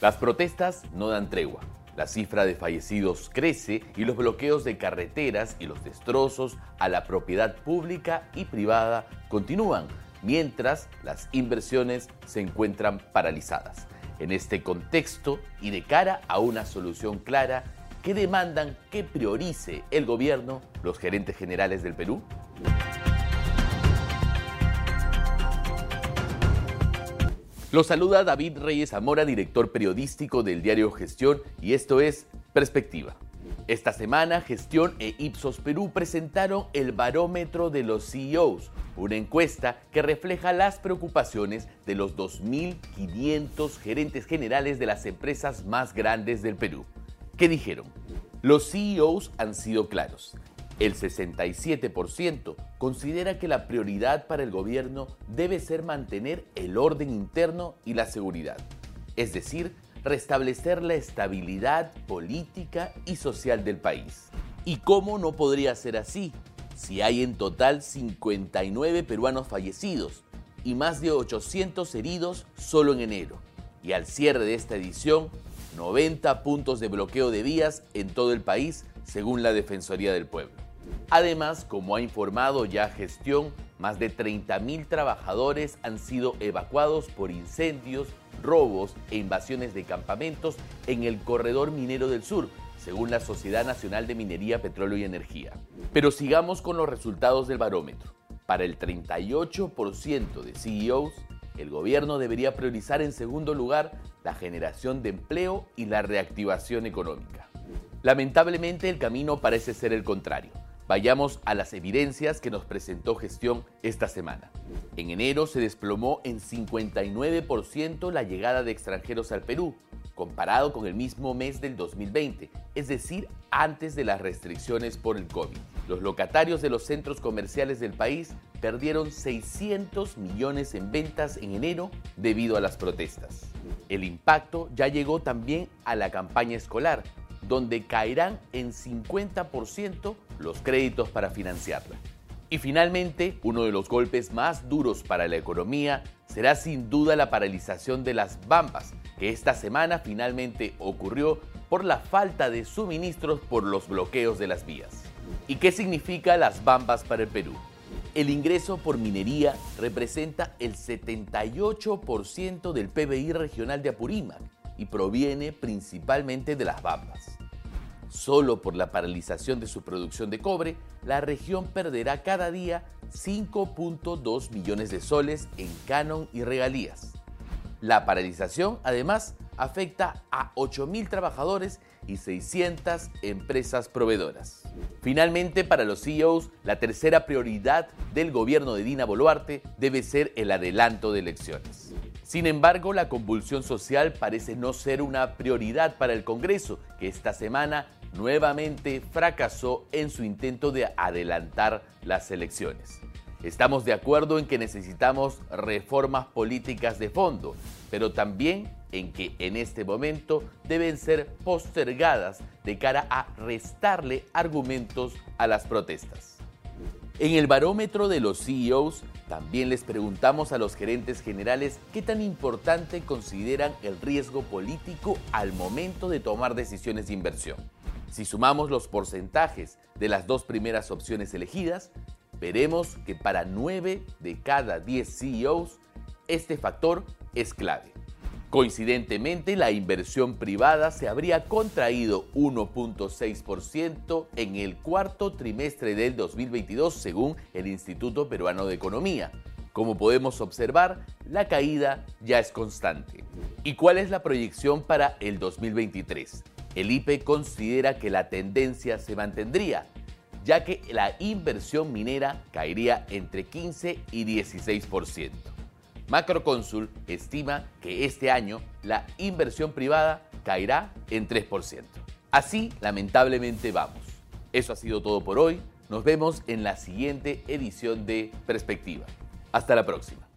Las protestas no dan tregua. La cifra de fallecidos crece y los bloqueos de carreteras y los destrozos a la propiedad pública y privada continúan, mientras las inversiones se encuentran paralizadas. En este contexto y de cara a una solución clara, ¿qué demandan que priorice el gobierno, los gerentes generales del Perú? Los saluda David Reyes Zamora, director periodístico del diario Gestión, y esto es Perspectiva. Esta semana, Gestión e Ipsos Perú presentaron el barómetro de los CEOs, una encuesta que refleja las preocupaciones de los 2.500 gerentes generales de las empresas más grandes del Perú. ¿Qué dijeron? Los CEOs han sido claros. El 67% considera que la prioridad para el gobierno debe ser mantener el orden interno y la seguridad, es decir, restablecer la estabilidad política y social del país. ¿Y cómo no podría ser así? Si hay en total 59 peruanos fallecidos y más de 800 heridos solo en enero. Y al cierre de esta edición, 90 puntos de bloqueo de vías en todo el país, según la Defensoría del Pueblo. Además, como ha informado ya Gestión, más de 30.000 trabajadores han sido evacuados por incendios, robos e invasiones de campamentos en el corredor minero del sur, según la Sociedad Nacional de Minería, Petróleo y Energía. Pero sigamos con los resultados del barómetro. Para el 38% de CEOs, el gobierno debería priorizar en segundo lugar la generación de empleo y la reactivación económica. Lamentablemente el camino parece ser el contrario. Vayamos a las evidencias que nos presentó gestión esta semana. En enero se desplomó en 59% la llegada de extranjeros al Perú, comparado con el mismo mes del 2020, es decir, antes de las restricciones por el COVID. Los locatarios de los centros comerciales del país perdieron 600 millones en ventas en enero debido a las protestas. El impacto ya llegó también a la campaña escolar, donde caerán en 50% los créditos para financiarla. Y finalmente, uno de los golpes más duros para la economía será sin duda la paralización de las Bambas, que esta semana finalmente ocurrió por la falta de suministros por los bloqueos de las vías. ¿Y qué significa las Bambas para el Perú? El ingreso por minería representa el 78% del PBI regional de Apurímac y proviene principalmente de las Bambas. Solo por la paralización de su producción de cobre, la región perderá cada día 5.2 millones de soles en canon y regalías. La paralización, además, afecta a 8.000 trabajadores y 600 empresas proveedoras. Finalmente, para los CEOs, la tercera prioridad del gobierno de Dina Boluarte debe ser el adelanto de elecciones. Sin embargo, la convulsión social parece no ser una prioridad para el Congreso, que esta semana nuevamente fracasó en su intento de adelantar las elecciones. Estamos de acuerdo en que necesitamos reformas políticas de fondo, pero también en que en este momento deben ser postergadas de cara a restarle argumentos a las protestas. En el barómetro de los CEOs también les preguntamos a los gerentes generales qué tan importante consideran el riesgo político al momento de tomar decisiones de inversión. Si sumamos los porcentajes de las dos primeras opciones elegidas, veremos que para 9 de cada 10 CEOs, este factor es clave. Coincidentemente, la inversión privada se habría contraído 1.6% en el cuarto trimestre del 2022 según el Instituto Peruano de Economía. Como podemos observar, la caída ya es constante. ¿Y cuál es la proyección para el 2023? El IPE considera que la tendencia se mantendría, ya que la inversión minera caería entre 15 y 16%. Macrocónsul estima que este año la inversión privada caerá en 3%. Así, lamentablemente, vamos. Eso ha sido todo por hoy. Nos vemos en la siguiente edición de Perspectiva. Hasta la próxima.